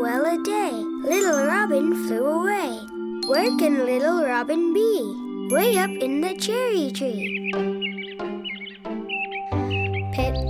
Well a day, little robin flew away. Where can little robin be? Way up in the cherry tree. Pip,